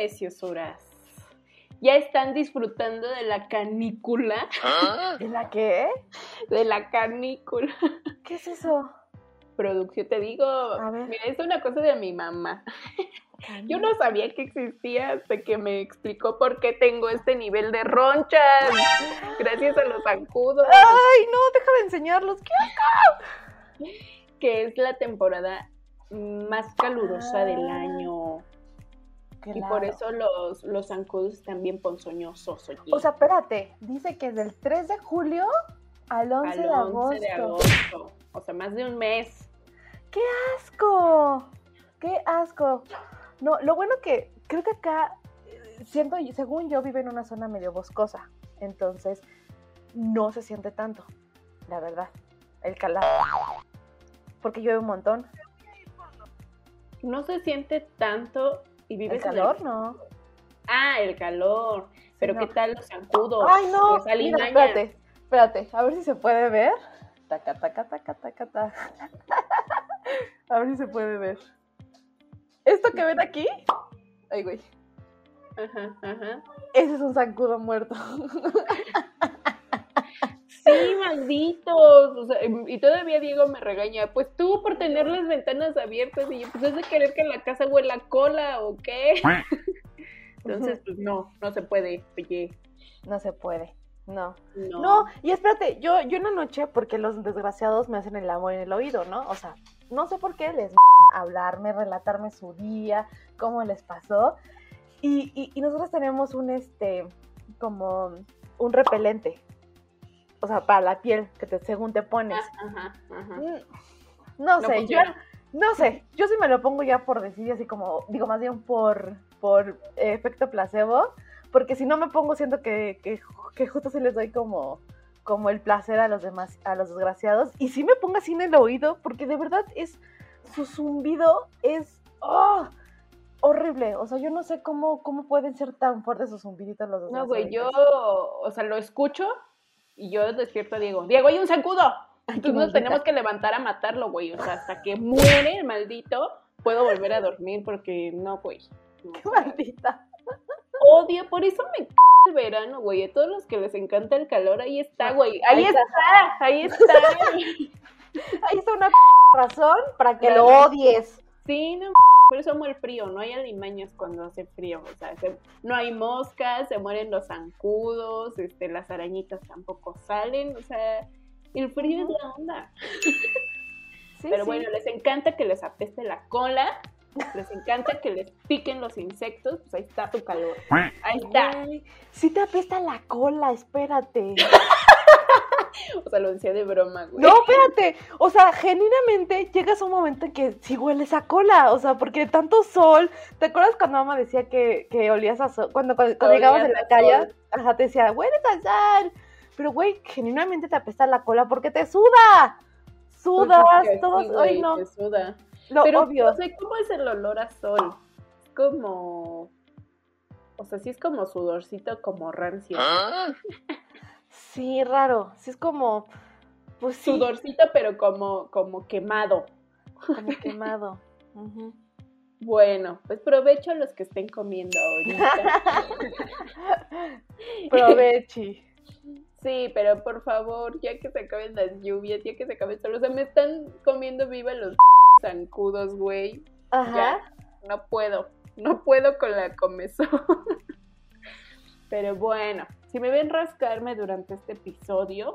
preciosuras. Ya están disfrutando de la canícula. ¿De la qué? De la canícula. ¿Qué es eso? Producción, te digo. Mira, es una cosa de mi mamá. Yo no sabía que existía hasta que me explicó por qué tengo este nivel de ronchas. Gracias a los zancudos. ¡Ay, no! Deja de enseñarlos. ¿Qué acá? Que es la temporada más calurosa del ah. Y por eso los, los zancudos están bien ponzoñosos. O sea, espérate, dice que es del 3 de julio al 11, de, agosto. O sea, más de un mes. ¡Qué asco! ¡Qué asco! No, lo bueno que creo que acá, siento, según yo, vivo en una zona medio boscosa. Entonces, no se siente tanto, la verdad, el calor. Porque llueve un montón. No se siente tanto y vives ¿El calor? No. Ah, el calor. Pero ¿qué tal los zancudos? Ay, no. espérate, espérate. A ver si se puede ver. Taca, taca, taca, taca, taca. A ver si se puede ver. ¿Esto que ven aquí? Ay, güey. Ajá, ajá. Ese es un zancudo muerto. Sí, malditos. y todavía Diego me regaña. Pues tú por tener las ventanas abiertas y yo, pues es de querer que la casa huela cola o qué. Entonces, pues no, no se puede, oye. No se puede. No. no. y espérate, yo, yo una noche, porque los desgraciados me hacen el amor en el oído, ¿no? O sea, no sé por qué les hablarme, relatarme su día, cómo les pasó. Y, y, nosotros tenemos un, este, como un repelente, o sea, para la piel que te, según te pones. Ajá, ajá. Mm, no, sé, yo, no sé, yo sí me lo pongo ya por decir así como, digo más bien por, por efecto placebo, porque si no me pongo siento que, que, que justo se les doy como, como el placer a los demás, a los desgraciados, y si me pongo así en el oído, porque de verdad es, su zumbido es, oh, horrible. O sea, yo no sé cómo, cómo pueden ser tan fuertes sus zumbiditos los dos. No, güey, yo, o sea, lo escucho y yo despierto a Diego. Diego, hay un zancudo. Entonces nos tenemos que levantar a matarlo, güey. O sea, hasta que muere el maldito, puedo volver a dormir porque no, güey. Qué maldita. Odio, por eso me el verano, güey. A todos los que les encanta el calor, ahí está, güey. Ahí, está, ahí está. ahí está una razón para que lo odies. Sí, no, por eso amo el frío, no hay alimañas cuando hace frío, o sea, no hay moscas, se mueren los zancudos, este, las arañitas tampoco salen, o sea, el frío es la onda. Pero bueno, les encanta que les apeste la cola, les encanta que les piquen los insectos, pues ahí está tu calor. Ahí está. sí te apesta la cola, espérate. O sea, lo decía de broma, güey. No, espérate. O sea, genuinamente llegas a un momento en que sí hueles a cola. O sea, porque tanto sol. ¿Te acuerdas cuando mamá decía que, que olías a sol? Cuando, cuando, llegabas en la calle, ajá, te decía, huele a sal. Pero, güey, genuinamente te apesta la cola porque te suda. Sudas, todos. Ay, no. Te suda. Lo Pero, obvio. O sea, ¿cómo es el olor a sol? Es como. O sea, sí es como sudorcito, como rancio. ¿Ah? Sí, raro. Sí, es como. Pues sí. Sudorcito, pero como, como quemado. Como quemado. Bueno, pues provecho a los que estén comiendo ahorita. Provechi. Sí, pero por favor, ya que se acaben las lluvias, ya que se acaben solo, o sea, me están comiendo viva los zancudos, güey. Ajá. no puedo, no puedo con la comezón. pero bueno, si me ven rascarme durante este episodio,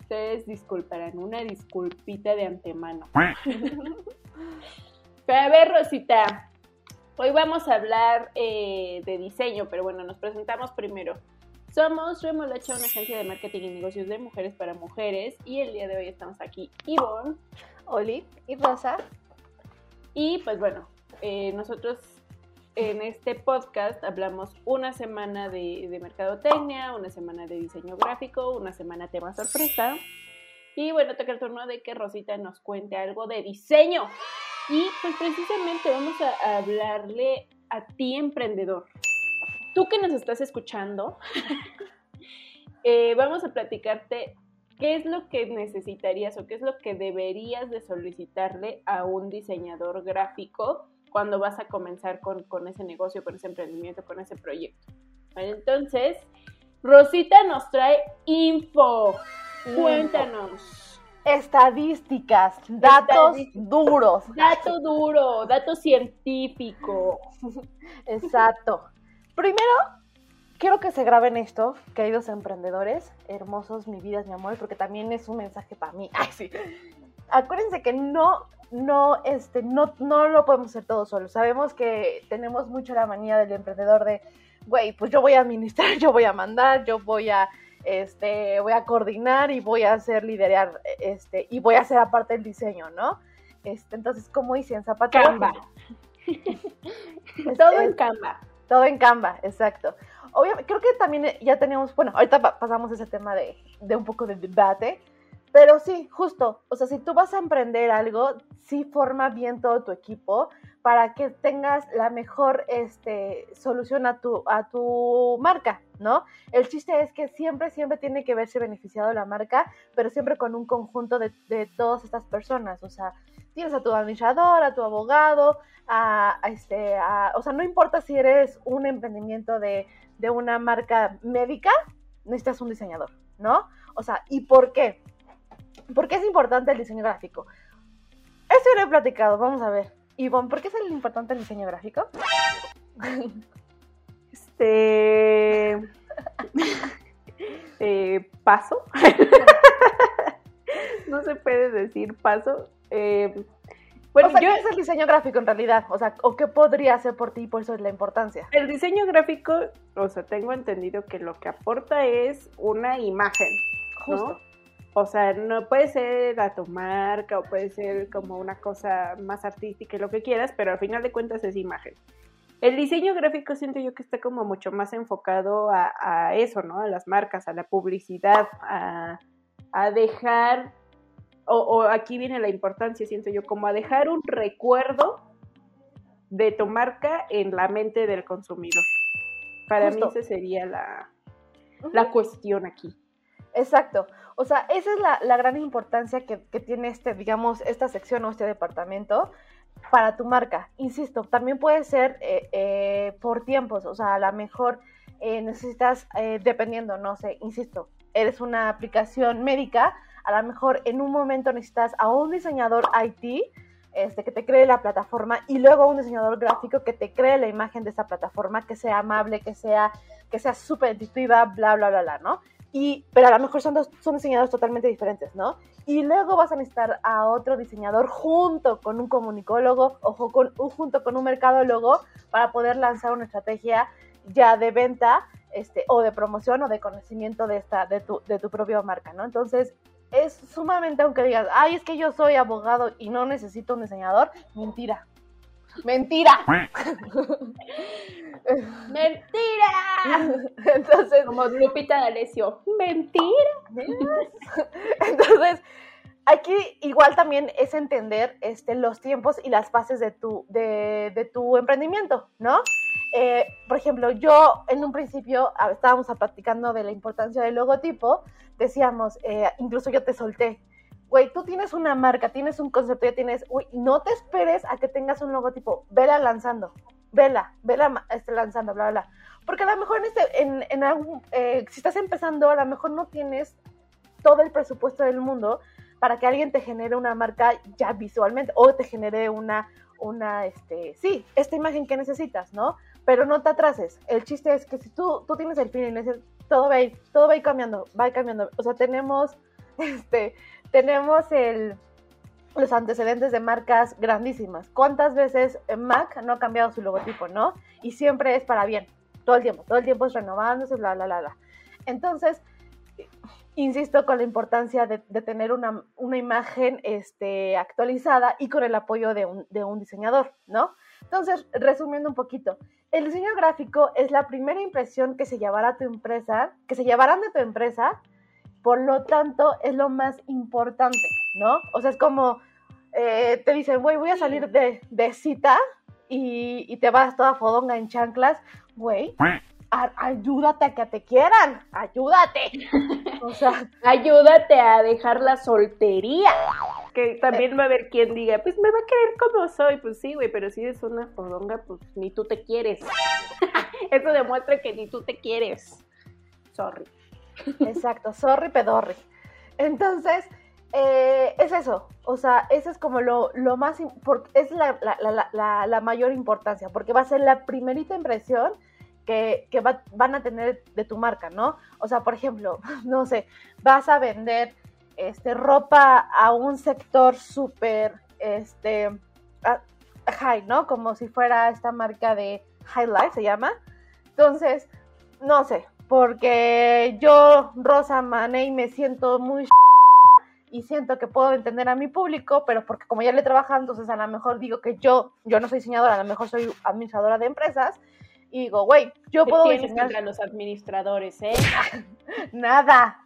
ustedes disculparán, una disculpita de antemano. pero a ver, Rosita, hoy vamos a hablar eh, de diseño, pero bueno, nos presentamos primero. Somos Remolacha, una agencia de marketing y negocios de mujeres para mujeres, y el día de hoy estamos aquí Ivonne, Oli y Rosa. Y pues bueno, eh, nosotros en este podcast hablamos una semana de, mercadotecnia, una semana de diseño gráfico, una semana tema sorpresa. Y bueno, toca el turno de que Rosita nos cuente algo de diseño. Y pues precisamente vamos a hablarle a ti, emprendedor. Tú que nos estás escuchando, eh, vamos a platicarte qué es lo que necesitarías o qué es lo que deberías de solicitarle a un diseñador gráfico cuando vas a comenzar con, con ese negocio, con ese emprendimiento, con ese proyecto. Entonces, Rosita nos trae info. Cuéntanos. Estadísticas, datos duros. Dato duro, dato científico. Exacto. Primero, quiero que se graben esto, queridos emprendedores, hermosos, mi vida, mi amor, porque también es un mensaje para mí. Ay, sí. Acuérdense que no, no, este, no, no lo podemos hacer todos solos. Sabemos que tenemos mucho la manía del emprendedor de, güey, pues yo voy a administrar, yo voy a mandar, yo voy a este, voy a coordinar y voy a hacer liderar, este, y voy a hacer aparte el diseño, ¿no? Este, entonces, como hice en Zapato. Canva. todo en Canva. Todo en Canva, exacto. Obviamente, creo que también ya tenemos, bueno, ahorita pasamos ese tema de, de un poco de debate, pero sí, justo, o sea, si tú vas a emprender algo, sí forma bien todo tu equipo para que tengas la mejor este, solución a tu, a tu marca, ¿no? El chiste es que siempre, siempre tiene que verse beneficiado la marca, pero siempre con un conjunto de, de todas estas personas, o sea, tienes a tu administrador, a tu abogado, a, este, o sea, no importa si eres un emprendimiento de, de una marca médica, necesitas un diseñador, ¿no? O sea, ¿y por qué? ¿Por qué es importante el diseño gráfico? Eso lo he platicado, vamos a ver. Ivonne, ¿por qué es importante el diseño gráfico? Este. eh, paso. no se puede decir paso. Eh, bueno, o sea, ¿qué es el diseño gráfico en realidad? O sea, ¿o qué podría hacer por ti? Por eso es la importancia. El diseño gráfico, o sea, tengo entendido que lo que aporta es una imagen. Justo. O sea, no puede ser a tu marca o puede ser como una cosa más artística y lo que quieras, pero al final de cuentas es imagen. El diseño gráfico siento yo que está como mucho más enfocado a, eso, ¿no? A las marcas, a la publicidad, a, dejar, o, aquí viene la importancia, siento yo, como a dejar un recuerdo de tu marca en la mente del consumidor. Para mí esa sería la, la cuestión aquí. Exacto. O sea, esa es la, gran importancia que, tiene este, digamos, esta sección o este departamento para tu marca. Insisto, también puede ser eh, eh, por tiempos, o sea, a lo mejor eh, necesitas, dependiendo, no sé, insisto, eres una aplicación médica, a lo mejor en un momento necesitas a un diseñador IT este, que te cree la plataforma y luego a un diseñador gráfico que te cree la imagen de esa plataforma, que sea amable, que sea, que sea súper intuitiva, bla, bla, bla, bla, ¿no? Y, pero a lo mejor son, son diseñadores totalmente diferentes, ¿no? Y luego vas a necesitar a otro diseñador junto con un comunicólogo o con, junto con un mercadólogo para poder lanzar una estrategia ya de venta este, o de promoción o de conocimiento de, tu, de tu propia marca, ¿no? Entonces, es sumamente, aunque digas, ay, es que yo soy abogado y no necesito un diseñador, mentira. Mentira. ¡Mentira! Entonces, como Lupita D'Alessio, ¡mentira! Entonces, aquí igual también es entender este, los tiempos y las fases de tu, de, tu emprendimiento, ¿no? Eh, por ejemplo, yo en un principio estábamos platicando de la importancia del logotipo, decíamos, eh, incluso yo te solté, güey, tú tienes una marca, tienes un concepto, ya tienes, güey, no te esperes a que tengas un logotipo, vela lanzando, vela, vela este, lanzando, bla, bla, Porque a lo mejor en, este, en, en algún, eh, si estás empezando, a lo mejor no tienes todo el presupuesto del mundo para que alguien te genere una marca ya visualmente o te genere una, una, este, sí, esta imagen que necesitas, ¿no? Pero no te atrases. El chiste es que si tú, tú tienes el fin y todo va a ir, todo va a cambiando, va a ir cambiando. O sea, tenemos, este, tenemos el, los antecedentes de marcas grandísimas. ¿Cuántas veces Mac no ha cambiado su logotipo, no? Y siempre es para bien, todo el tiempo, todo el tiempo es renovándose, bla, bla, bla, bla. Entonces, insisto con la importancia de, tener una, imagen este, actualizada y con el apoyo de un, de un diseñador, ¿no? Entonces, resumiendo un poquito, el diseño gráfico es la primera impresión que se llevará a tu empresa, que se llevarán de tu empresa, por lo tanto, es lo más importante, ¿no? O sea, es como eh, te dicen, güey, voy a salir de, de cita y, y, te vas toda fodonga en chanclas, güey, ayúdate a que te quieran, ayúdate. O sea, ayúdate a dejar la soltería. que también va a haber quien diga, pues me va a querer como soy, pues sí, güey, pero si eres una fodonga, pues ni tú te quieres. Eso demuestra que ni tú te quieres. Sorry. Exacto, sorry, pedorri. Entonces, eh, es eso, o sea, eso es como lo, lo más, es la, la, la, la, mayor importancia, porque va a ser la primerita impresión que, que van a tener de tu marca, ¿no? O sea, por ejemplo, no sé, vas a vender este, ropa a un sector súper, este, high, ¿no? Como si fuera esta marca de High Life, se llama. Entonces, no sé, porque yo, Rosa Maney, me siento muy y siento que puedo entender a mi público, pero porque como ya le he trabajado, entonces a lo mejor digo que yo, yo no soy diseñadora, a lo mejor soy administradora de empresas, y digo, güey, yo puedo diseñar... a los administradores, ¿eh? Nada,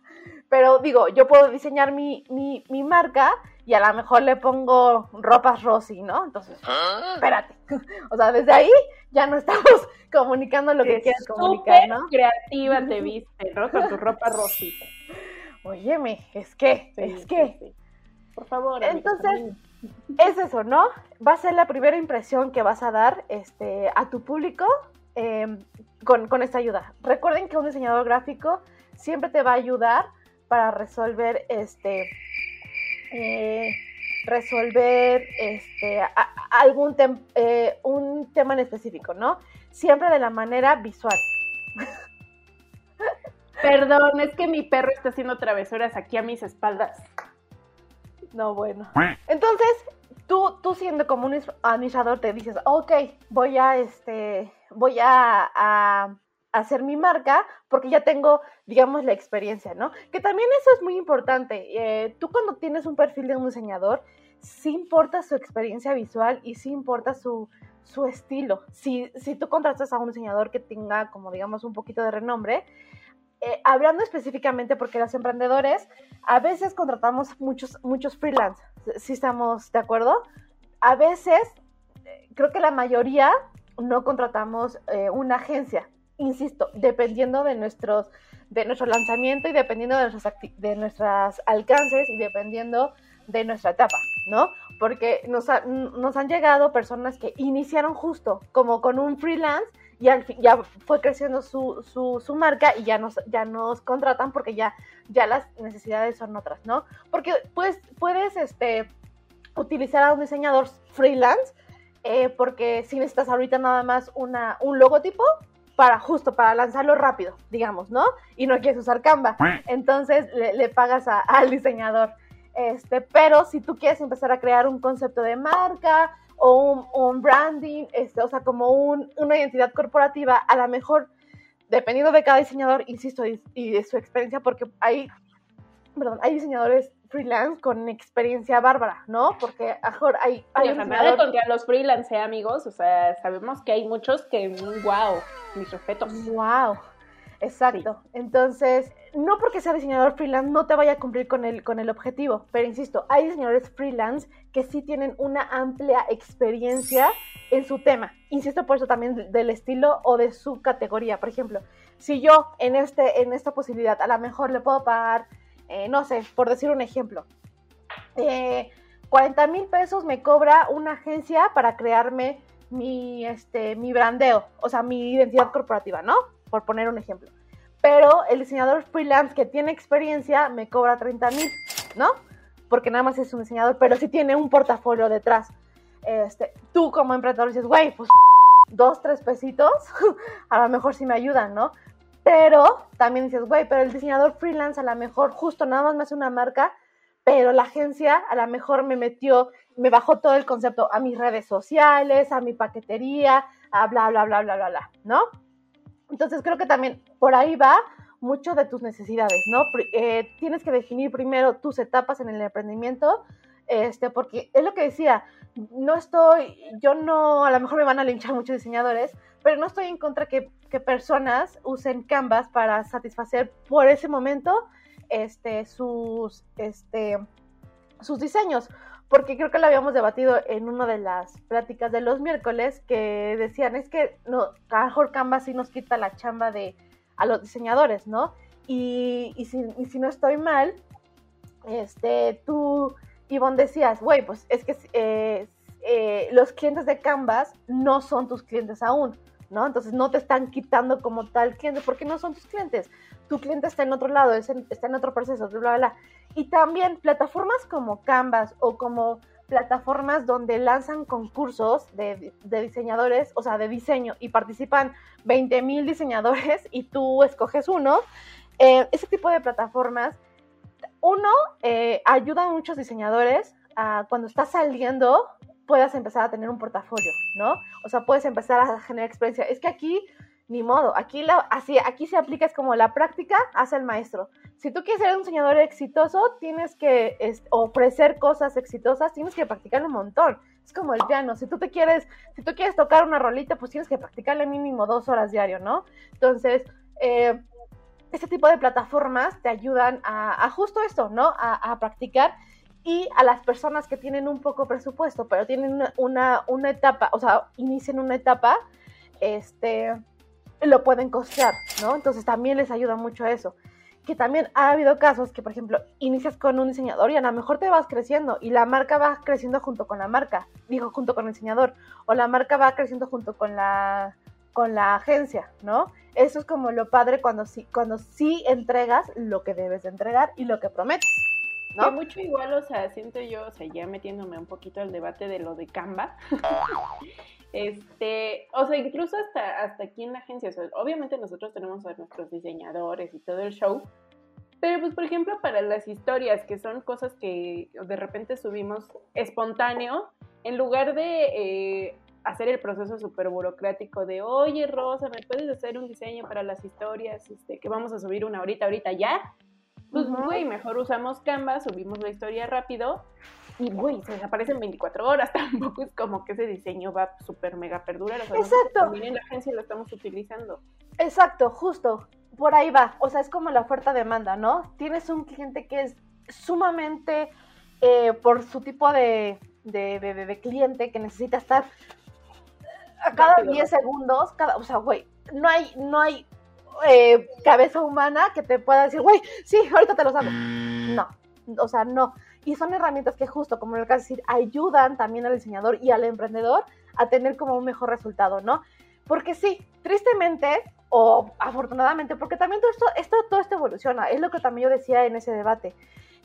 pero digo, yo puedo diseñar mi, mi, mi marca y a lo mejor le pongo ropas Rosy, ¿no? Entonces, ¿Ah? espérate. O sea, desde ahí ya no estamos comunicando lo que quieras comunicar, ¿no? creativa te viste, ¿no? Con tu ropa Rosy. Óyeme, es que, es que. Por favor. Entonces, es eso, ¿no? Va a ser la primera impresión que vas a dar este, a tu público em, con, con esta ayuda. Recuerden que un diseñador gráfico siempre te va a ayudar para resolver este eh, resolver este algún eh, un tema en específico, ¿no? Siempre de la manera visual. Perdón, es que mi perro está haciendo travesuras aquí a mis espaldas. No, bueno. Entonces, tú, tú siendo como un administrador te dices, ok, voy a este, voy a hacer mi marca porque ya tengo, digamos, la experiencia, ¿no? Que también eso es muy importante. Eh, tú cuando tienes un perfil de un diseñador, sí importa su experiencia visual y sí importa su, su estilo. Si, si tú contratas a un diseñador que tenga, como digamos, un poquito de renombre, eh, hablando específicamente porque los emprendedores a veces contratamos muchos, muchos freelance, si estamos de acuerdo. A veces, eh, creo que la mayoría no contratamos una agencia insisto, dependiendo de nuestros de nuestro lanzamiento y dependiendo de nuestros, de nuestros alcances y dependiendo de nuestra etapa, ¿no? Porque nos, nos han llegado personas que iniciaron justo como con un freelance y al fin, ya fue creciendo su, su, su, marca y ya nos, ya nos contratan porque ya, ya las necesidades son otras, ¿no? Porque pues, puedes este, utilizar a un diseñador freelance eh, porque si necesitas ahorita nada más una, un logotipo, para justo para lanzarlo rápido, digamos, ¿no? Y no quieres usar Canva. Entonces le, pagas al diseñador. Este, pero si tú quieres empezar a crear un concepto de marca o un, branding, este, o sea, como una identidad corporativa, a lo mejor, dependiendo de cada diseñador, insisto, y, de su experiencia, porque hay, perdón, hay diseñadores freelance con experiencia bárbara, ¿no? Porque mejor hay... hay sí, nada contra los freelance, ¿eh, amigos, o sea, sabemos que hay muchos que, wow, mis respetos. Wow, exacto. Entonces, no porque sea diseñador freelance no te vaya a cumplir con el, con el objetivo, pero insisto, hay diseñadores freelance que sí tienen una amplia experiencia en su tema. Insisto por eso también del estilo o de su categoría. Por ejemplo, si yo en, este, en esta posibilidad a lo mejor le puedo pagar eh, no sé, por decir un ejemplo, 40 eh, mil pesos me cobra una agencia para crearme mi, este, mi brandeo, o sea, mi identidad corporativa, ¿no? Por poner un ejemplo. Pero el diseñador freelance que tiene experiencia me cobra 30 mil, ¿no? Porque nada más es un diseñador, pero sí tiene un portafolio detrás. Este, tú como emprendedor dices, güey, pues dos, tres pesitos, a lo mejor sí me ayudan, ¿no? Pero también dices, güey, pero el diseñador freelance a lo mejor justo nada más me hace una marca, pero la agencia a lo mejor me metió, me bajó todo el concepto a mis redes sociales, a mi paquetería, a bla, bla, bla, bla, bla, bla, ¿no? Entonces creo que también por ahí va mucho de tus necesidades, ¿no? Eh, tienes que definir primero tus etapas en el emprendimiento, este, porque es lo que decía, no estoy, yo no, a lo mejor me van a linchar muchos diseñadores, pero no estoy en contra que, que personas usen Canvas para satisfacer por ese momento este, sus, este, sus diseños. Porque creo que lo habíamos debatido en una de las pláticas de los miércoles que decían, es que no, a mejor Canvas sí nos quita la chamba de, a los diseñadores, ¿no? Y, y, si, y si no estoy mal, este, tú Ivonne decías, güey, pues es que eh, eh, los clientes de Canvas no son tus clientes aún, ¿no? Entonces no te están quitando como tal cliente porque no son tus clientes. Tu cliente está en otro lado, está en otro proceso, bla, bla, bla. Y también plataformas como Canvas o como plataformas donde lanzan concursos de, diseñadores, o sea, de diseño, y participan 20 mil diseñadores y tú escoges uno. Eh, ese tipo de plataformas, uno, eh, ayuda a muchos diseñadores a cuando estás saliendo puedas empezar a tener un portafolio, ¿no? O sea, puedes empezar a generar experiencia. Es que aquí, ni modo, aquí, así, aquí se aplica, es como la práctica hace el maestro. Si tú quieres ser un diseñador exitoso, tienes que ofrecer cosas exitosas, tienes que practicar un montón. Es como el piano, si tú te quieres, si tú quieres tocar una rolita, pues tienes que practicarle mínimo dos horas diario, ¿no? Entonces, eh, este tipo de plataformas te ayudan a, justo esto, ¿no? A, practicar y a las personas que tienen un poco presupuesto, pero tienen una, una, etapa, o sea, inician una etapa, este, lo pueden costear, ¿no? Entonces también les ayuda mucho eso que también ha habido casos que, por ejemplo, inicias con un diseñador y a lo mejor te vas creciendo y la marca va creciendo junto con la marca, digo, junto con el diseñador, o la marca va creciendo junto con la, con la agencia, ¿no? Eso es como lo padre cuando sí, cuando sí entregas lo que debes de entregar y lo que prometes. ¿no? mucho igual, o sea, siento yo, o sea, ya metiéndome un poquito al debate de lo de Canva, Este, o sea, incluso hasta, hasta aquí en la agencia, obviamente nosotros tenemos a nuestros diseñadores y todo el show, pero pues por ejemplo para las historias, que son cosas que de repente subimos espontáneo, en lugar de eh, hacer el proceso súper burocrático de, oye Rosa, ¿me puedes hacer un diseño para las historias este, que vamos a subir una ahorita, ahorita ya? Pues, güey, mejor usamos Canva, subimos la historia rápido y, güey, se desaparecen 24 horas. Tampoco es como que ese diseño va súper mega perdurar. Exacto. También en la agencia lo estamos utilizando. Exacto, justo. Por ahí va. O sea, es como la oferta-demanda, ¿no? Tienes un cliente que es sumamente, eh, por su tipo de, de, de, cliente, que necesita estar a cada 10 segundos, cada, o sea, güey, no hay, no hay eh, cabeza humana que te pueda decir, güey, sí, ahorita te los hago. No, o sea, no. Y son herramientas que justo, como el caso decir, ayudan también al diseñador y al emprendedor a tener como un mejor resultado, ¿no? Porque sí, tristemente o afortunadamente, porque también todo esto, esto, todo esto evoluciona, es lo que también yo decía en ese debate.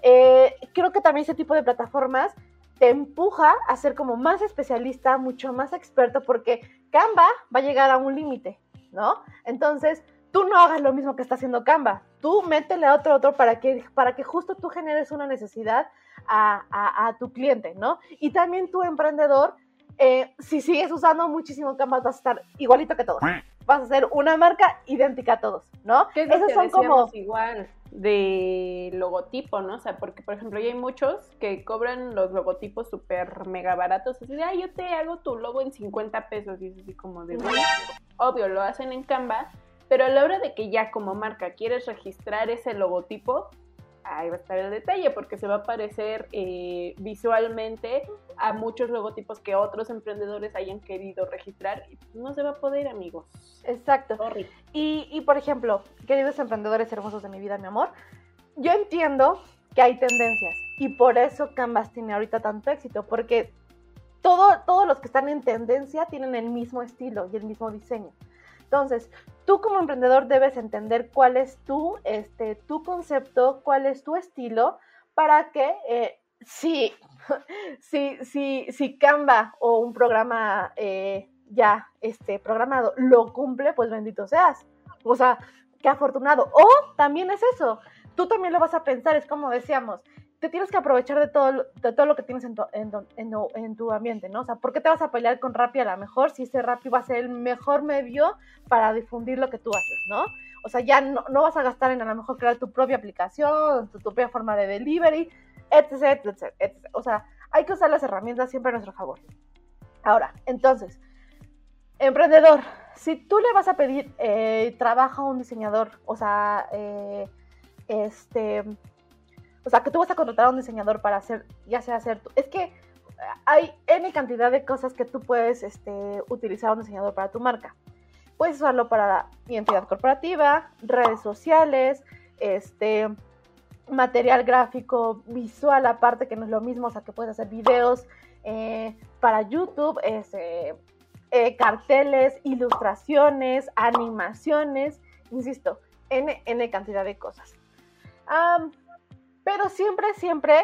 Eh, creo que también ese tipo de plataformas te empuja a ser como más especialista, mucho más experto, porque Canva va a llegar a un límite, ¿no? Entonces, tú no hagas lo mismo que está haciendo Canva, tú métele a otro, otro para que, para que justo tú generes una necesidad a, tu cliente, ¿no? Y también tu emprendedor, eh, si sigues usando muchísimo Canvas, vas a estar igualito que todos. Vas a ser una marca idéntica a todos, ¿no? Esos son como igual de logotipo, ¿no? O sea, porque por ejemplo, ya hay muchos que cobran los logotipos súper mega baratos, así de, ah, yo te hago tu logo en 50 pesos, y es así como de, obvio, lo hacen en Canva, pero a la hora de que ya como marca quieres registrar ese logotipo, ahí va a estar el detalle, porque se va a parecer eh, visualmente a muchos logotipos que otros emprendedores hayan querido registrar. No se va a poder, amigos. Exacto. Y, y, por ejemplo, queridos emprendedores hermosos de mi vida, mi amor, yo entiendo que hay tendencias y por eso Canvas tiene ahorita tanto éxito, porque todo, todos los que están en tendencia tienen el mismo estilo y el mismo diseño. Entonces, tú como emprendedor debes entender cuál es tu, este, tu concepto, cuál es tu estilo, para que eh, si, si, si, si Canva o un programa eh, ya este, programado lo cumple, pues bendito seas. O sea, qué afortunado. O también es eso, tú también lo vas a pensar, es como decíamos, te tienes que aprovechar de todo, de todo lo que tienes en tu, en, en, tu ambiente, ¿no? O sea, ¿por qué te vas a pelear con Rappi a lo mejor si ese Rappi va a ser el mejor medio para difundir lo que tú haces, ¿no? O sea, ya no, no vas a gastar en a lo mejor crear tu propia aplicación, tu, propia forma de delivery, etc, etc, etc. O sea, hay que usar las herramientas siempre a nuestro favor. Ahora, entonces, emprendedor, si tú le vas a pedir eh, trabajo a un diseñador, o sea, eh, este o sea, que tú vas a contratar a un diseñador para hacer, ya sea hacer, es que hay N cantidad de cosas que tú puedes este, utilizar un diseñador para tu marca. Puedes usarlo para identidad corporativa, redes sociales, este, material gráfico, visual aparte, que no es lo mismo, o sea, que puedes hacer videos eh, para YouTube, este, eh, carteles, ilustraciones, animaciones, insisto, N, N cantidad de cosas. Pero siempre, siempre,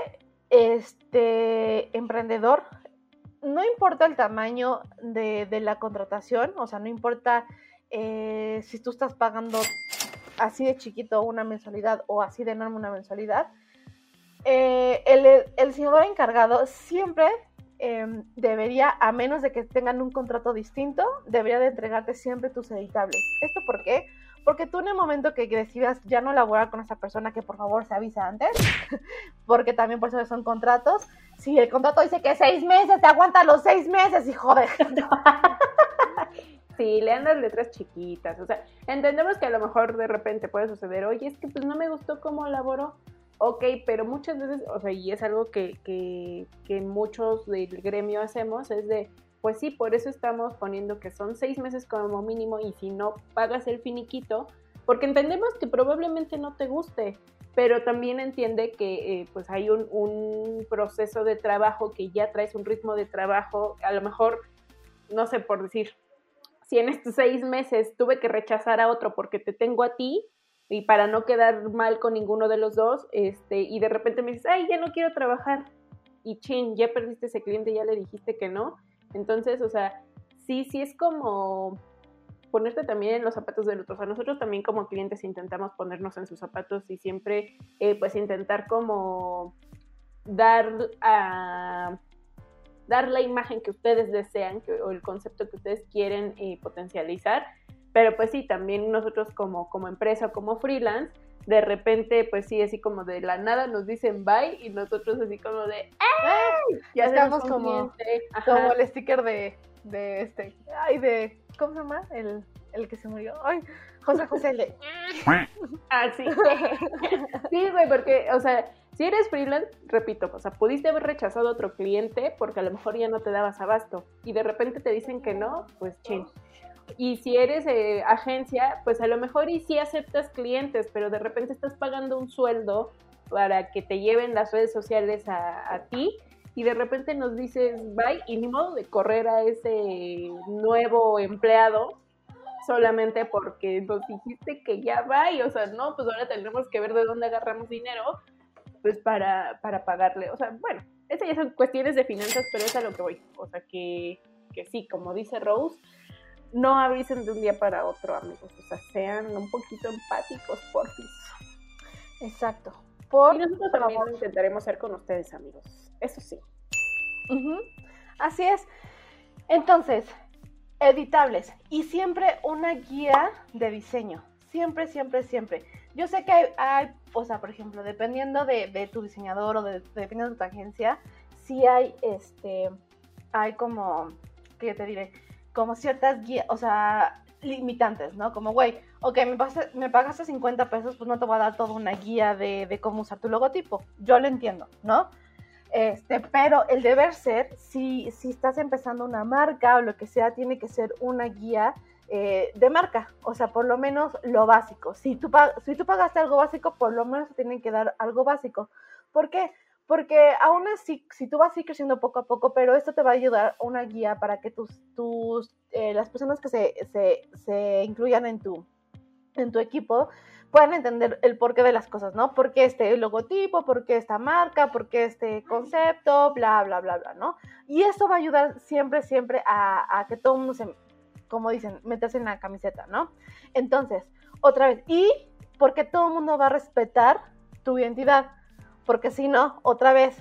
este emprendedor, no importa el tamaño de, la contratación, o sea, no importa eh, si tú estás pagando así de chiquito una mensualidad o así de enorme una mensualidad, eh, el, señor encargado siempre Em, debería, a menos de que tengan un contrato distinto, debería de entregarte siempre tus editables. ¿Esto por qué? Tú en el momento que decidas ya no laborar con esa persona, que por favor se avisa antes, porque también por eso son contratos, si el contrato dice que seis meses, te aguanta los seis meses, hijo de... Sí, lean las letras chiquitas. O sea, entendemos que a lo mejor de repente puede suceder, oye, es que pues no me gustó cómo laboró ok, pero muchas veces, o sea, y es algo que, que muchos del gremio hacemos, es de, pues sí, por eso estamos poniendo que son seis meses como mínimo y si no pagas el finiquito, porque entendemos que probablemente no te guste, pero también entiende que eh, pues hay un, proceso de trabajo que ya traes un ritmo de trabajo, a lo mejor, no sé por decir, si en estos seis meses tuve que rechazar a otro porque te tengo a ti, y para no quedar mal con ninguno de los dos, este, y de repente me dices, ay, ya no quiero trabajar, y chin, ya perdiste ese cliente, ya le dijiste que no. Entonces, o sea, sí, sí es como ponerte también en los zapatos del otro. O sea, nosotros también como clientes intentamos ponernos en sus zapatos y siempre, eh, pues, intentar como dar a dar la imagen que ustedes desean o el concepto que ustedes quieren eh, potencializar pero pues sí, también nosotros como, como empresa, como freelance, de repente, pues sí, así como de la nada nos dicen bye y nosotros así como de ¡Ay! Ya estamos como, como el sticker de, de este, ay, de, ¿cómo se llama? El, el que se murió. Ay, José José el de... ah, sí. sí, güey, porque, o sea, si eres freelance, repito, o sea, pudiste haber rechazado a otro cliente porque a lo mejor ya no te dabas abasto y de repente te dicen que no, pues ching y si eres eh, agencia, pues a lo mejor y sí aceptas clientes, pero de repente estás pagando un sueldo para que te lleven las redes sociales a, ti y de repente nos dices bye y ni modo de correr a ese nuevo empleado solamente porque nos dijiste que ya y o sea, no, pues ahora tendremos que ver de dónde agarramos dinero pues para, para pagarle. O sea, bueno, esas ya son cuestiones de finanzas, pero es a lo que voy. O sea, que, que sí, como dice Rose, no avisen de un día para otro, amigos. O sea, sean un poquito empáticos, por porfis. Exacto. Por y nosotros también lo intentaremos hacer con ustedes, amigos. Eso sí. Así es. Entonces, editables y siempre una guía de diseño. Siempre, siempre, siempre. Yo sé que hay, o sea, por ejemplo, dependiendo de, tu diseñador o de, dependiendo de tu agencia, sí hay, este, hay como, ¿qué te diré? Como ciertas guías, o sea, limitantes, ¿no? Como, güey, ok, me, me pagaste 50 pesos, pues no te voy a dar toda una guía de, cómo usar tu logotipo. Yo lo entiendo, ¿no? Este, pero el deber ser, si, si estás empezando una marca o lo que sea, tiene que ser una guía eh, de marca, o sea, por lo menos lo básico. Si tú, si tú pagaste algo básico, por lo menos te tienen que dar algo básico. ¿Por qué? Porque aún así, si tú vas a ir creciendo poco a poco, pero esto te va a ayudar una guía para que tus, tus eh, las personas que se, se, se, incluyan en tu, en tu equipo puedan entender el porqué de las cosas, ¿no? ¿Por qué este logotipo? ¿Por qué esta marca? ¿Por qué este concepto? Bla, bla, bla, bla, ¿no? Y esto va a ayudar siempre, siempre a, a que todo el mundo se, como dicen, meterse en la camiseta, ¿no? Entonces, otra vez, y porque todo el mundo va a respetar tu identidad porque si no, otra vez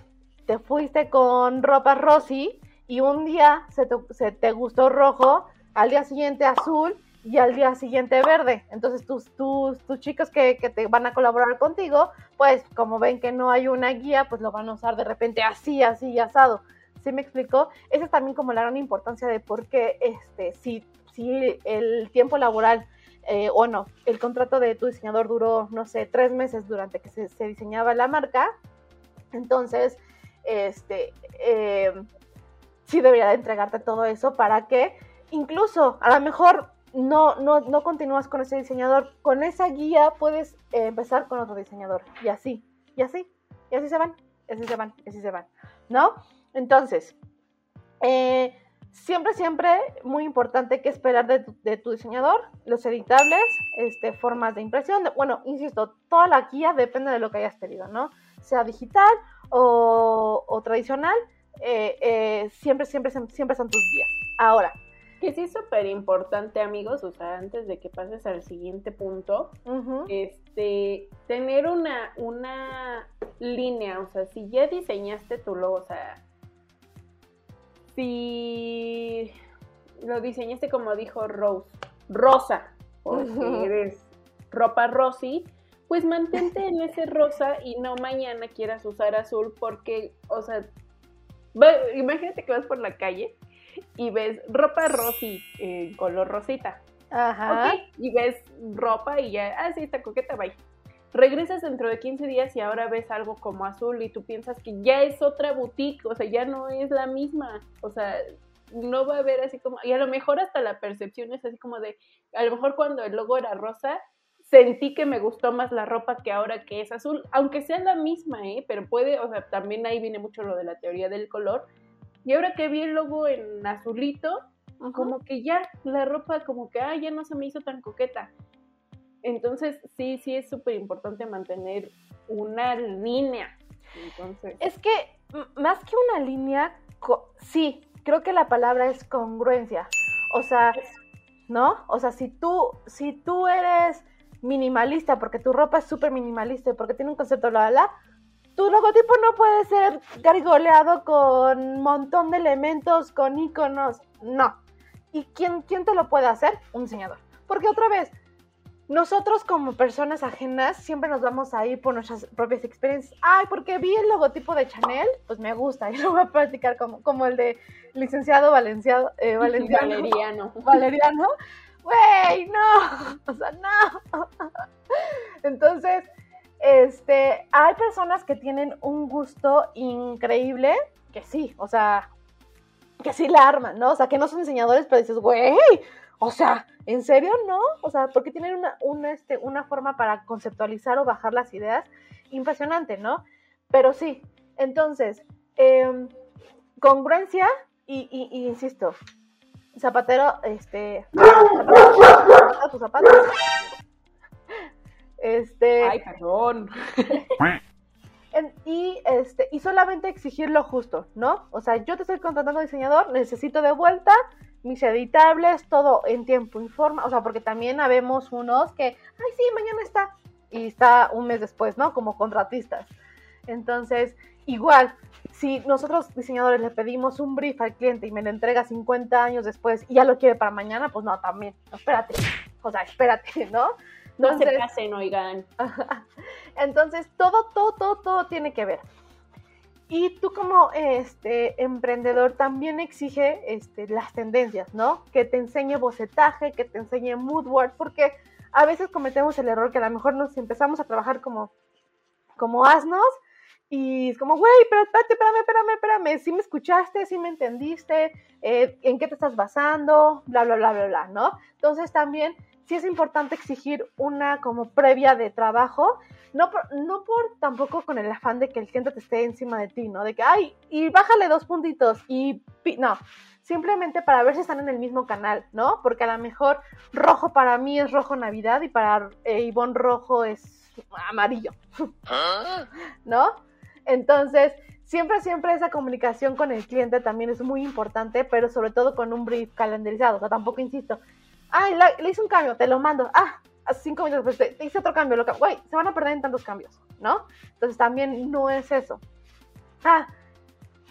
te fuiste con ropa rosy y un día se te, gustó rojo, al día siguiente azul y al día siguiente verde. Entonces tus, tus, tus chicos que, que, te van a colaborar contigo, pues como ven que no hay una guía, pues lo van a usar de repente así, así, asado. ¿Sí me explicó? Esa es también como la gran importancia de por qué este, si, si el tiempo laboral eh, o no, el contrato de tu diseñador duró, no sé, tres meses durante que se, diseñaba la marca, entonces, este, eh, sí debería de entregarte todo eso para que incluso a lo mejor no, no, no continúas con ese diseñador, con esa guía puedes eh, empezar con otro diseñador y así. y así, y así se van, y así se van, y así se van, ¿no? Entonces, eh, siempre, siempre muy importante que esperar de tu, diseñador, los editables, este, formas de impresión, bueno, insisto, toda la guía depende de lo que hayas pedido, ¿no? Sea digital o, tradicional, eh, eh, siempre, siempre, siempre son tus guías. Ahora, que sí es súper importante, amigos, o sea, antes de que pases al siguiente punto, este, tener una, una línea, o sea, si ya diseñaste tu logo, o sea, si lo diseñaste como dijo Rose, rosa, porque eres ropa rosy, pues mantente en ese rosa y no mañana quieras usar azul porque, o sea, imagínate que vas por la calle y ves ropa rosy, en color rosita. Ajá. y ves ropa y ya, ah, sí, está coqueta, bye. Regresas dentro de 15 días y ahora ves algo como azul y tú piensas que ya es otra boutique, o sea, ya no es la misma, o sea, no va a haber así como, y a lo mejor hasta la percepción es así como de, a lo mejor cuando el logo era rosa, sentí que me gustó más la ropa que ahora que es azul, aunque sea la misma, ¿eh? Pero puede, o sea, también ahí viene mucho lo de la teoría del color, y ahora que vi el logo en azulito, como que ya la ropa como que, ah, ya no se me hizo tan coqueta. Entonces, sí, sí es súper importante mantener una línea. Entonces... Es que más que una línea, sí, creo que la palabra es congruencia. O sea, ¿no? O sea, si tú, si tú eres minimalista, porque tu ropa es súper minimalista, porque tiene un concepto, la, la, tu logotipo no puede ser gargoleado con un montón de elementos, con iconos, no. ¿Y quién, quién te lo puede hacer? Un diseñador. Porque otra vez, nosotros como personas ajenas siempre nos vamos a ir por nuestras propias experiencias. Ay, porque vi el logotipo de Chanel, pues me gusta y lo voy a practicar como, como el de licenciado Valenciado, eh, Valeriano. Valeriano. Güey, no, o sea, no. Entonces, este, hay personas que tienen un gusto increíble, que sí, o sea, que sí la arman, ¿no? O sea, que no son diseñadores, pero dices, güey, o sea, ¿en serio no? O sea, porque tienen una, este, una forma para conceptualizar o bajar las ideas impresionante, ¿no? Pero sí, entonces, em, congruencia y, y, insisto, zapatero, este, tus zapatos, este. Ay, perdón. y este, y solamente exigir lo justo, ¿no? O sea, yo te estoy contratando diseñador, necesito de vuelta mis editables, todo en tiempo y forma, o sea, porque también habemos unos que, ay, sí, mañana está, y está un mes después, ¿no? Como contratistas. Entonces, igual, si nosotros diseñadores le pedimos un brief al cliente y me lo entrega 50 años después y ya lo quiere para mañana, pues no, también, espérate, o sea, espérate, ¿no? No se pasen, oigan. Entonces, todo, todo, todo, todo tiene que ver. Y tú como este emprendedor también exige este, las tendencias, ¿no? Que te enseñe bocetaje, que te enseñe mood board, porque a veces cometemos el error que a lo mejor nos empezamos a trabajar como, como asnos y es como, güey, pero espérate, espérame, espérame, espérame, si me escuchaste, si me entendiste, eh, en qué te estás basando, bla, bla, bla, bla, bla, ¿no? Entonces también sí es importante exigir una como previa de trabajo, no por, no por tampoco con el afán de que el cliente te esté encima de ti, ¿no? De que, ay, y bájale dos puntitos y no, simplemente para ver si están en el mismo canal, ¿no? Porque a lo mejor rojo para mí es rojo Navidad y para eh, Ivonne rojo es amarillo, ¿no? Entonces, siempre, siempre esa comunicación con el cliente también es muy importante, pero sobre todo con un brief calendarizado, o sea, tampoco insisto, ay, le hice un cambio, te lo mando, ah, cinco minutos después te, hice otro cambio, lo güey, se van a perder en tantos cambios, ¿no? Entonces también no es eso. Ah,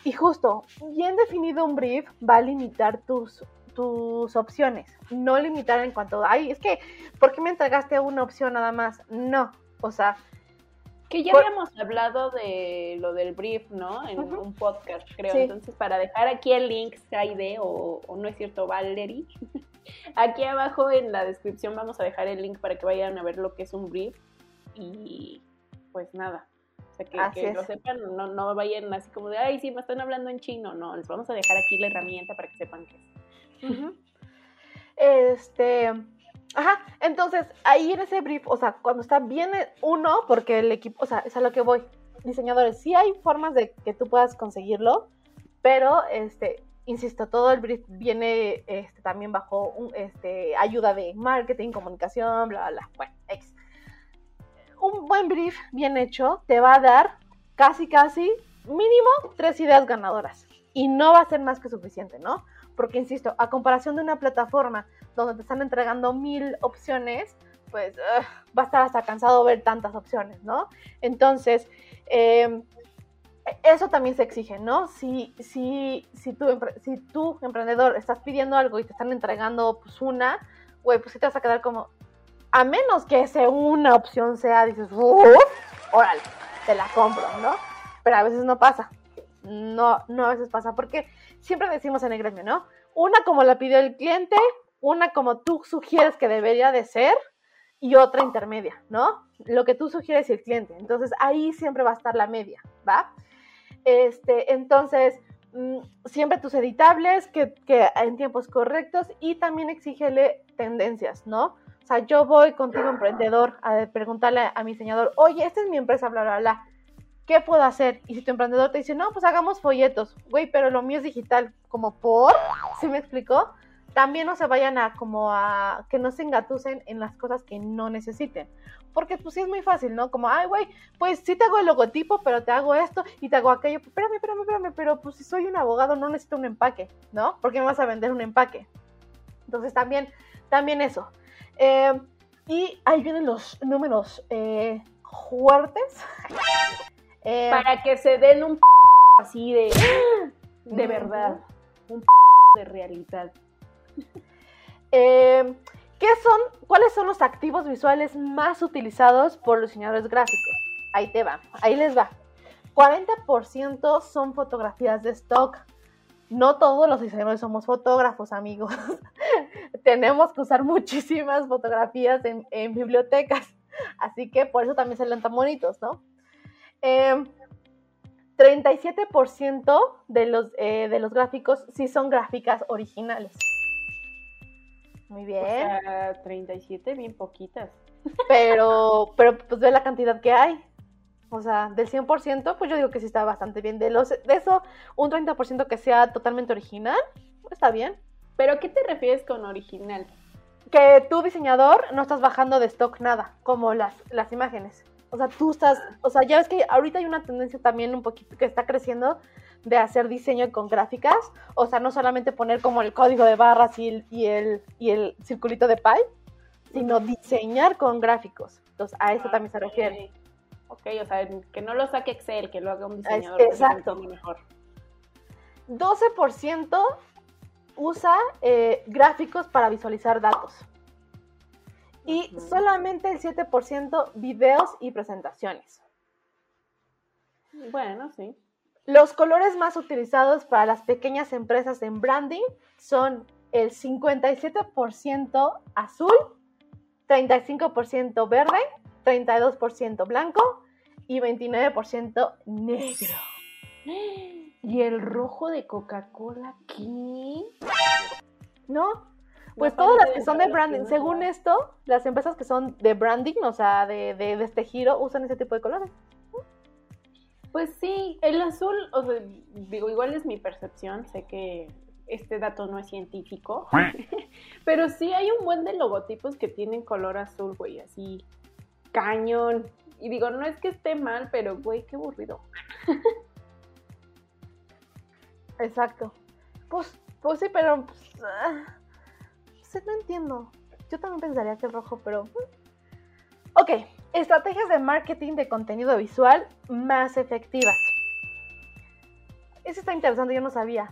y justo, bien definido un brief va a limitar tus, tus opciones, no limitar en cuanto, ay, es que, ¿por qué me entregaste una opción nada más? No, o sea, que ya habíamos hablado de lo del brief, ¿no? En un podcast, creo. Entonces, para dejar aquí el link, Saide, o, o no es cierto, Valerie, aquí abajo en la descripción vamos a dejar el link para que vayan a ver lo que es un brief. Y pues nada. O sea, que, lo sepan, no, no vayan así como de, ay, sí, me están hablando en chino. No, les vamos a dejar aquí la herramienta para que sepan qué es. Este, Ajá, entonces ahí en ese brief, o sea, cuando está bien uno, porque el equipo, o sea, es a lo que voy, diseñadores, sí hay formas de que tú puedas conseguirlo, pero, este, insisto, todo el brief viene este, también bajo un, este, ayuda de marketing, comunicación, bla, bla, bla. Bueno, X. Un buen brief bien hecho te va a dar casi, casi, mínimo tres ideas ganadoras. Y no va a ser más que suficiente, ¿no? Porque, insisto, a comparación de una plataforma donde te están entregando mil opciones, pues va a estar hasta cansado ver tantas opciones, ¿no? Entonces, eh, eso también se exige, ¿no? Si, si, si, tú, emprendedor, estás pidiendo algo y te están entregando pues una, güey, pues sí te vas a quedar como, a menos que ese una opción sea, dices, uff, órale, te la compro, ¿no? Pero a veces no pasa, no, no a veces pasa, porque siempre decimos en el gremio, ¿no? Una como la pidió el cliente, una como tú sugieres que debería de ser y otra intermedia, ¿no? Lo que tú sugieres y el cliente. Entonces ahí siempre va a estar la media, ¿va? Este, entonces, mm, siempre tus editables, que, en tiempos correctos y también exígele tendencias, ¿no? O sea, yo voy contigo, emprendedor, a preguntarle a mi diseñador, oye, esta es mi empresa, bla, bla, bla. ¿Qué puedo hacer? Y si tu emprendedor te dice, no, pues hagamos folletos, güey, pero lo mío es digital, como por, ¿sí me explicó? También no se vayan a como a que no se engatusen en las cosas que no necesiten porque pues sí es muy fácil, ¿no? Como, ay, güey, pues sí te hago el logotipo, pero te hago esto y te hago aquello. Espérame, espérame, espérame, pero pues si soy un abogado no necesito un empaque, ¿no? Porque me vas a vender un empaque. Entonces también, también eso. Eh, y ahí vienen los números eh, fuertes. Eh, Para que se den un así de, de verdad, un de realidad. Eh, ¿Qué son, cuáles son los activos visuales más utilizados por los diseñadores gráficos? Ahí te va, ahí les va. 40% son fotografías de stock. No todos los diseñadores somos fotógrafos, amigos. Tenemos que usar muchísimas fotografías en, bibliotecas. Así que por eso también se leen tan bonitos, ¿no? 37% em, eh, de los gráficos sí son gráficas originales. Muy bien. O sea, 37, bien poquitas. Pero, pero pues ve la cantidad que hay. O sea, del 100%, pues yo digo que sí está bastante bien. De, los, de eso, un 30% que sea totalmente original, está bien. ¿Pero qué te refieres con original? Que tú, diseñador, no estás bajando de stock nada, como las, las imágenes. O sea, tú estás, o sea, ya ves que ahorita hay una tendencia también un poquito que está creciendo de hacer diseño con gráficas, o sea, no solamente poner como el código de barras y el, y el, y el circulito de pie, sino diseñar con gráficos. Entonces, a eso también se refiere. Ok, o sea, que no lo saque Excel, que lo haga un diseñador. Exacto. Mejor. 12% usa eh, gráficos para visualizar datos. Y solamente el 7% videos y presentaciones. Bueno, sí. Los colores más utilizados para las pequeñas empresas en branding son el 57% azul, 35% verde, 32% blanco y 29% negro. ¿Y el rojo de Coca-Cola qué? ¿No? Pues todas las que son de branding, según esto, las empresas que son de branding, o sea, de, de este giro, usan ese tipo de colores. Pues sí, el azul, o sea, digo, igual es mi percepción, sé que este dato no es científico, pero sí hay un buen de logotipos que tienen color azul, güey, así cañón. Y digo, no es que esté mal, pero güey, qué aburrido. Exacto. Pues, pues sí, pero pues, ah, no entiendo. Yo también pensaría que el rojo, pero Ok, estrategias de marketing de contenido visual más efectivas. Eso está interesante, yo no sabía.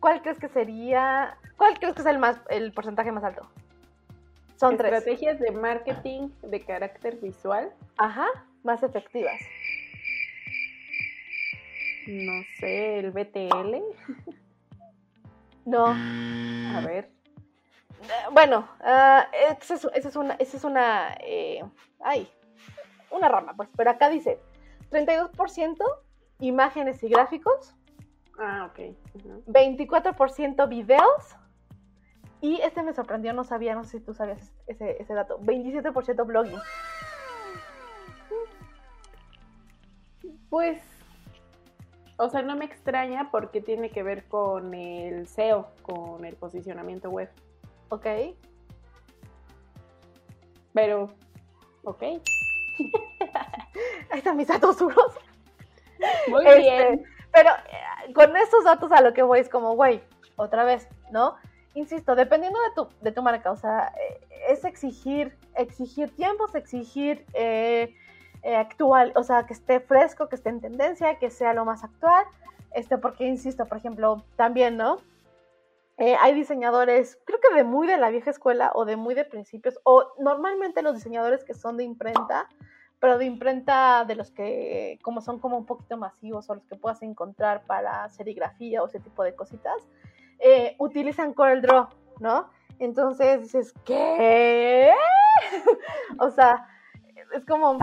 ¿Cuál crees que sería, cuál crees que es el, más, el porcentaje más alto? Son estrategias de marketing de carácter visual. Ajá, más efectivas. No sé, el BTL. No. A ver. Eh, bueno, uh, esa, es, una, esa es una, eh, ay, una rama, pues, pero acá dice 32% imágenes y gráficos. Ah, ok. 24% videos Y este me sorprendió, no sabía, no sé si tú sabías ese, ese dato. 27% blogging. Pues, o sea, no me extraña porque tiene que ver con el SEO, con el posicionamiento web. Ok. Pero, ok. Ahí están mis datos duros. Muy Este, bien. Pero eh, con estos datos a lo que voy es como, güey, otra vez, ¿no? Insisto, dependiendo de tu, de tu marca, o sea, eh, es exigir, exigir tiempos, exigir eh, actual, o sea, que esté fresco, que esté en tendencia, que sea lo más actual, este, porque, insisto, por ejemplo, también, ¿no? Eh, hay diseñadores, creo que de muy de la vieja escuela o de muy de principios, o normalmente los diseñadores que son de imprenta, pero de imprenta de los que como son como un poquito masivos o los que puedas encontrar para serigrafía o ese tipo de cositas, eh, utilizan Corel Draw, ¿no? Entonces dices, ¿qué? o sea, es como,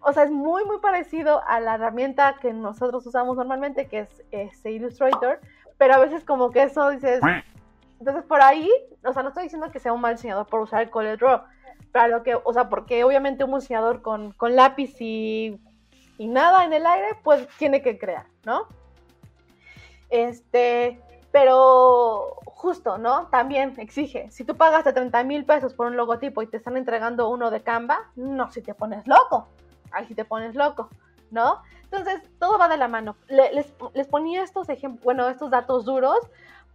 o sea, es muy, muy parecido a la herramienta que nosotros usamos normalmente, que es este Illustrator, pero a veces como que eso dices, entonces por ahí, o sea, no estoy diciendo que sea un mal diseñador por usar el Corel Draw, para lo que, o sea, porque obviamente un diseñador con, con lápiz y, y nada en el aire, pues tiene que crear, ¿no? Este, pero justo, ¿no? También exige, si tú pagas de 30 mil pesos por un logotipo y te están entregando uno de Canva, no, si te pones loco, ahí si te pones loco, ¿no? Entonces, todo va de la mano. Le- les, les ponía estos ejemplos, bueno, estos datos duros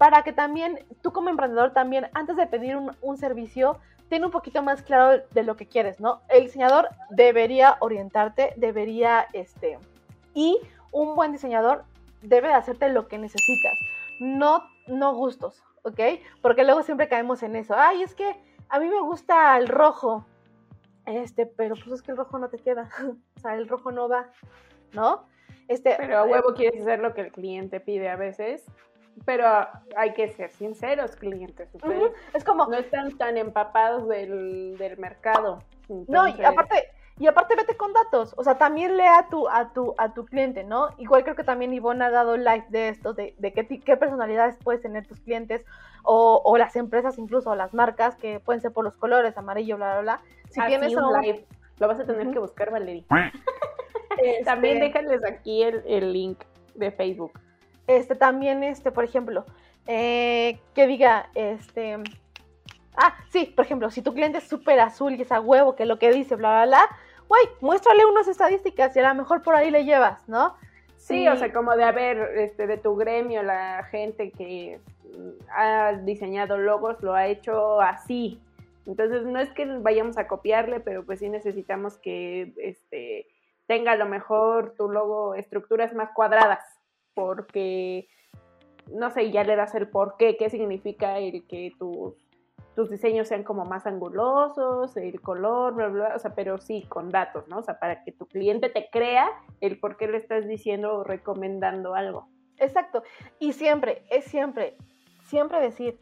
para que también tú como emprendedor también, antes de pedir un, servicio, ten un poquito más claro de lo que quieres, ¿no? El diseñador debería orientarte, debería, este, y un buen diseñador debe de hacerte lo que necesitas, no, no gustos, ¿ok? Porque luego siempre caemos en eso, ay, es que a mí me gusta el rojo, este, pero pues es que el rojo no te queda, o sea, el rojo no va, ¿no? Este, Pero a huevo quieres hacer lo que el cliente pide a veces. Pero hay que ser sinceros, clientes. Ustedes es como, no están tan empapados del, del mercado. No, y aparte, y aparte vete con datos, o sea, también lea a tu, a tu, a tu cliente, ¿no? Igual creo que también Ivonne ha dado live de esto, de, de qué, ti- qué personalidades puedes tener tus clientes, o, o las empresas incluso, o las marcas, que pueden ser por los colores, amarillo, bla, bla, bla. Si así tienes un live. Lo vas a tener que buscar, Valeria. este, También déjales aquí el, el link de Facebook. este, también, este, por ejemplo, eh, que diga, este, ah, sí, por ejemplo, si tu cliente es súper azul y es a huevo, que lo que dice, bla, bla, bla, güey, muéstrale unas estadísticas y a lo mejor por ahí le llevas, ¿no? Sí, o sea, como de haber, este, de tu gremio, la gente que ha diseñado logos lo ha hecho así. Entonces, no es que vayamos a copiarle, pero pues sí necesitamos que este, tenga a lo mejor tu logo estructuras más cuadradas, porque, no sé, ya le das el por qué, qué significa el que tus, tus diseños sean como más angulosos, el color, bla, bla, bla, o sea, pero sí, con datos, ¿no? O sea, para que tu cliente te crea el por qué le estás diciendo o recomendando algo. Exacto. Y siempre, es siempre, siempre decir,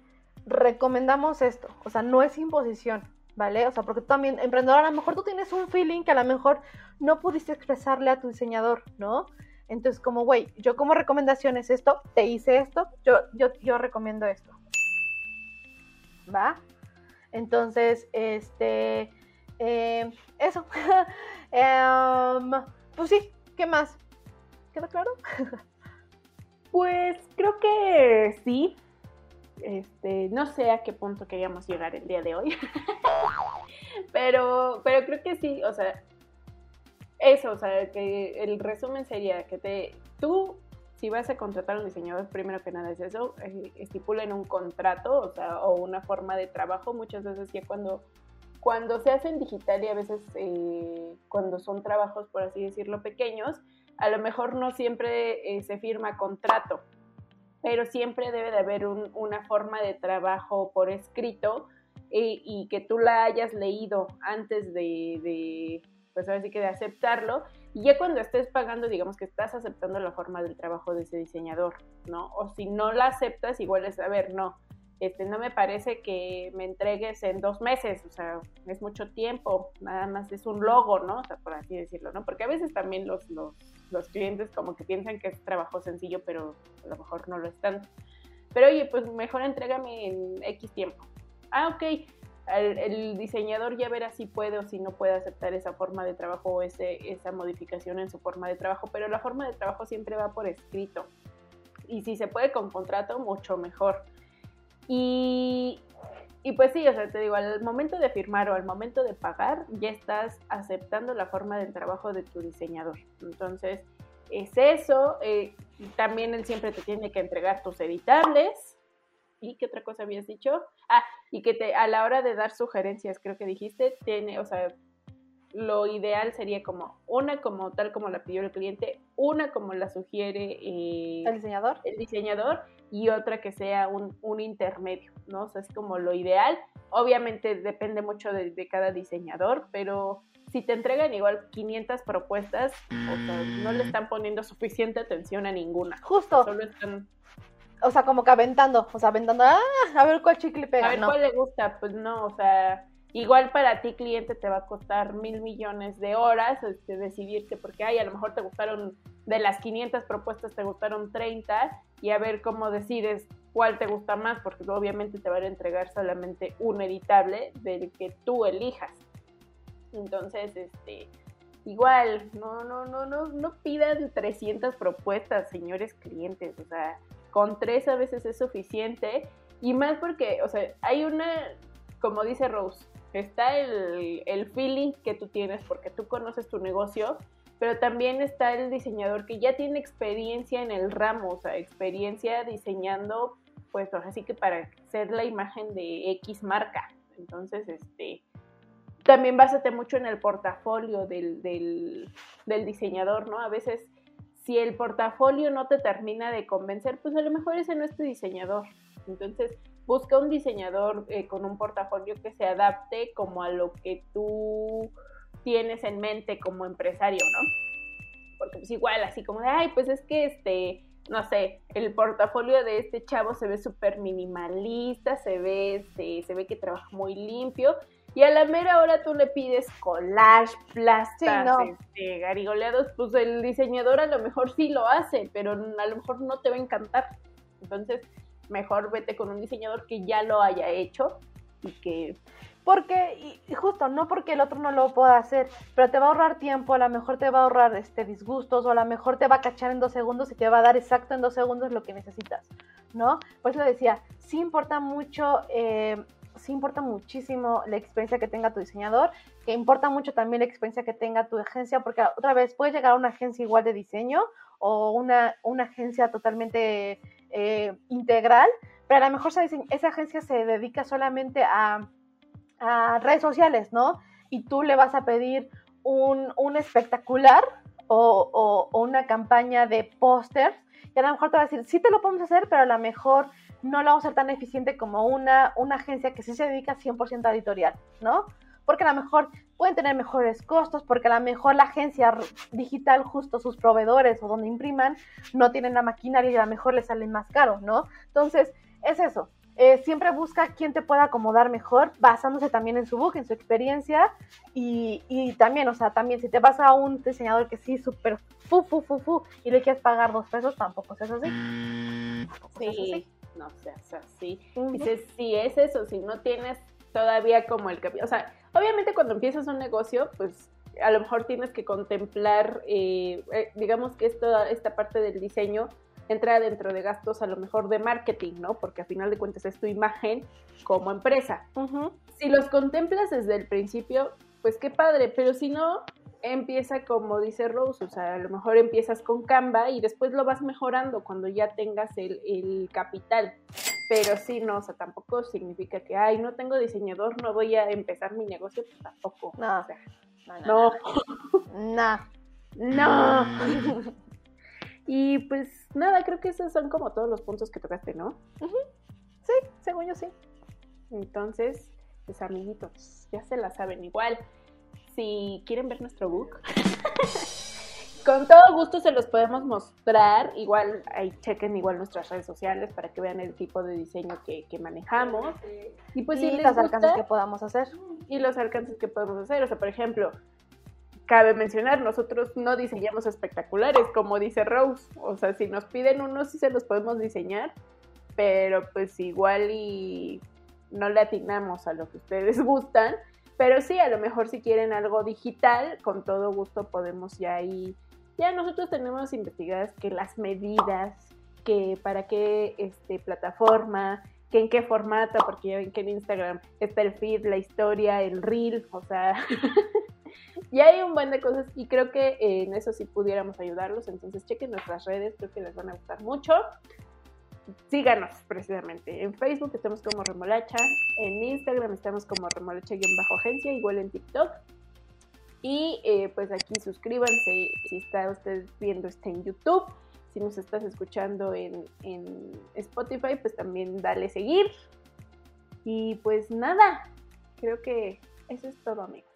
recomendamos esto. O sea, no es imposición, ¿vale? O sea, porque tú también, emprendedor, a lo mejor tú tienes un feeling que a lo mejor no pudiste expresarle a tu diseñador, ¿no? Entonces, como, güey, yo como recomendación es esto, te hice esto, yo, yo, yo recomiendo esto. ¿Va? Entonces, este, eh, eso. Em, pues sí, ¿qué más? ¿Queda claro? Pues creo que sí. Este, no sé a qué punto queríamos llegar el día de hoy. pero, pero creo que sí, o sea, eso, o sea, que el resumen sería que te, tú, si vas a contratar a un diseñador, primero que nada es eso, eh, estipulen un contrato, o sea, o una forma de trabajo, muchas veces ya cuando, cuando se hace en digital y a veces eh, cuando son trabajos, por así decirlo, pequeños, a lo mejor no siempre eh, se firma contrato, pero siempre debe de haber un- una forma de trabajo por escrito eh, y que tú la hayas leído antes de, pues ahora que de aceptarlo. Y ya cuando estés pagando, digamos que estás aceptando la forma del trabajo de ese diseñador, ¿no? O si no la aceptas, igual es, a ver, no, este, no me parece que me entregues en dos meses, o sea, es mucho tiempo, nada más es un logo, ¿no? O sea, por así decirlo, ¿no? Porque a veces también los, los, los clientes como que piensan que es trabajo sencillo, pero a lo mejor no lo es tanto. pero oye, pues mejor entrégame en X tiempo. Ah, ok, el, diseñador ya verá si puede o si no puede aceptar esa forma de trabajo o ese, esa modificación en su forma de trabajo, pero la forma de trabajo siempre va por escrito. Y si se puede con contrato, mucho mejor. Y, y pues sí, o sea, te digo, al momento de firmar o al momento de pagar, ya estás aceptando la forma del trabajo de tu diseñador. Entonces, es eso. Eh, también él siempre te tiene que entregar tus editables. ¿Y qué otra cosa habías dicho? Ah, y que te, a la hora de dar sugerencias, creo que dijiste, tiene, o sea, lo ideal sería como una como tal como la pidió el cliente, una como la sugiere eh, el diseñador. El diseñador y otra que sea un, un, intermedio, ¿no? O sea, es como lo ideal. Obviamente depende mucho de, de, cada diseñador, pero si te entregan igual 500 propuestas, o sea, no le están poniendo suficiente atención a ninguna. Justo. Solo están o sea, como que aventando, o sea, aventando, ah, a ver cuál chicle pega. A ver cuál le gusta, pues no, o sea, igual para ti cliente te va a costar mil millones de horas este, decidirte, porque ay, a lo mejor te gustaron, de las 500 propuestas te gustaron 30 y a ver cómo decides cuál te gusta más, porque obviamente te van a entregar solamente un editable del que tú elijas. Entonces, este, igual, no, no, no, no, no pidan 300 propuestas, señores clientes, o sea, con tres a veces es suficiente. Y más porque, o sea, hay una, como dice Rose, está el, el feeling que tú tienes porque tú conoces tu negocio, pero también está el diseñador que ya tiene experiencia en el ramo, o sea, experiencia diseñando, pues así que para ser la imagen de X marca. Entonces, este, también básate mucho en el portafolio del, del, del diseñador, ¿no? A veces si el portafolio no te termina de convencer, pues a lo mejor ese no es tu diseñador. Entonces, busca un diseñador eh, con un portafolio que se adapte como a lo que tú tienes en mente como empresario, ¿no? Porque pues igual, así como de, ay, pues es que este, no sé, el portafolio de este chavo se ve súper minimalista, se ve, este, se ve que trabaja muy limpio, y a la mera hora tú le pides collage, plastas, este, garigoleados, pues el diseñador a lo mejor sí lo hace, pero a lo mejor no te va a encantar. Entonces, mejor vete con un diseñador que ya lo haya hecho y que porque, y justo, no porque el otro no lo pueda hacer, pero te va a ahorrar tiempo, a lo mejor te va a ahorrar este, disgustos, o a lo mejor te va a cachar en dos segundos y te va a dar exacto en dos segundos lo que necesitas, ¿no? Pues lo decía, sí importa mucho eh, sí importa muchísimo la experiencia que tenga tu diseñador, que importa mucho también la experiencia que tenga tu agencia, porque otra vez puedes llegar a una agencia igual de diseño o una, una agencia totalmente eh, integral, pero a lo mejor esa, agencia se dedica solamente a, redes sociales, ¿no? Y tú le vas a pedir un, espectacular o, una campaña de póster y a lo mejor te va a decir, sí te lo podemos hacer, pero a lo mejor no lo vamos a ser tan eficiente como una, una agencia que sí se dedica 100% a editorial, ¿no? Porque a lo mejor pueden tener mejores costos, porque a lo mejor la agencia digital, justo sus proveedores o donde impriman, no tienen la maquinaria y a lo mejor les salen más caro, ¿no? Entonces, es eso. Eh, siempre busca quien te pueda acomodar mejor, basándose también en su book, en su experiencia. Y, y también, o sea, también si te vas a un diseñador que sí, súper fu, fu, fu, fu, y le quieres pagar dos pesos, tampoco es así. sí. Es así no seas así. Dices, si es eso, si no tienes todavía como el capital, o sea, obviamente cuando empiezas un negocio, pues a lo mejor tienes que contemplar, eh, eh, digamos que toda esta parte del diseño entra dentro de gastos a lo mejor de marketing, ¿no? Porque a final de cuentas es tu imagen como empresa. Si los contemplas desde el principio, pues qué padre, pero si no, empieza como dice Rose, o sea, a lo mejor empiezas con Canva y después lo vas mejorando cuando ya tengas el, capital. Pero sí, no, o sea, tampoco significa que, ay, no tengo diseñador, no voy a empezar mi negocio, pues tampoco. No, o sea, no. No. no. no. y pues nada, creo que esos son como todos los puntos que tocaste, ¿no? Sí, según yo sí. Entonces, pues amiguitos, ya se la saben igual si quieren ver nuestro book, con todo gusto se los podemos mostrar. Igual ahí chequen igual nuestras redes sociales para que vean el tipo de diseño que, manejamos. Y pues si los alcances que podamos hacer. Y los alcances que podemos hacer. O sea, por ejemplo, cabe mencionar, nosotros no diseñamos espectaculares, como dice Rose. O sea, si nos piden unos, sí se los podemos diseñar pero pues igual y no le atinamos a lo que ustedes gustan. Pero sí, a lo mejor si quieren algo digital, con todo gusto podemos ya ahí. Ya nosotros tenemos investigadas que las medidas, que para qué este, plataforma, que en qué formato, porque ya ven que en Instagram está el feed, la historia, el reel, o sea, ya hay un buen de cosas y creo que en eso sí pudiéramos ayudarlos. Entonces chequen nuestras redes, creo que les van a gustar mucho síganos precisamente. En Facebook estamos como Remolacha, en Instagram estamos como Remolacha-agencia, igual en TikTok. Y eh, pues aquí suscríbanse si está usted viendo este en YouTube. Si nos estás escuchando en, en Spotify, pues también dale seguir. Y pues nada, creo que eso es todo, amigos.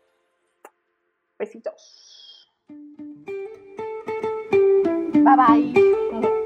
Besitos. Bye bye.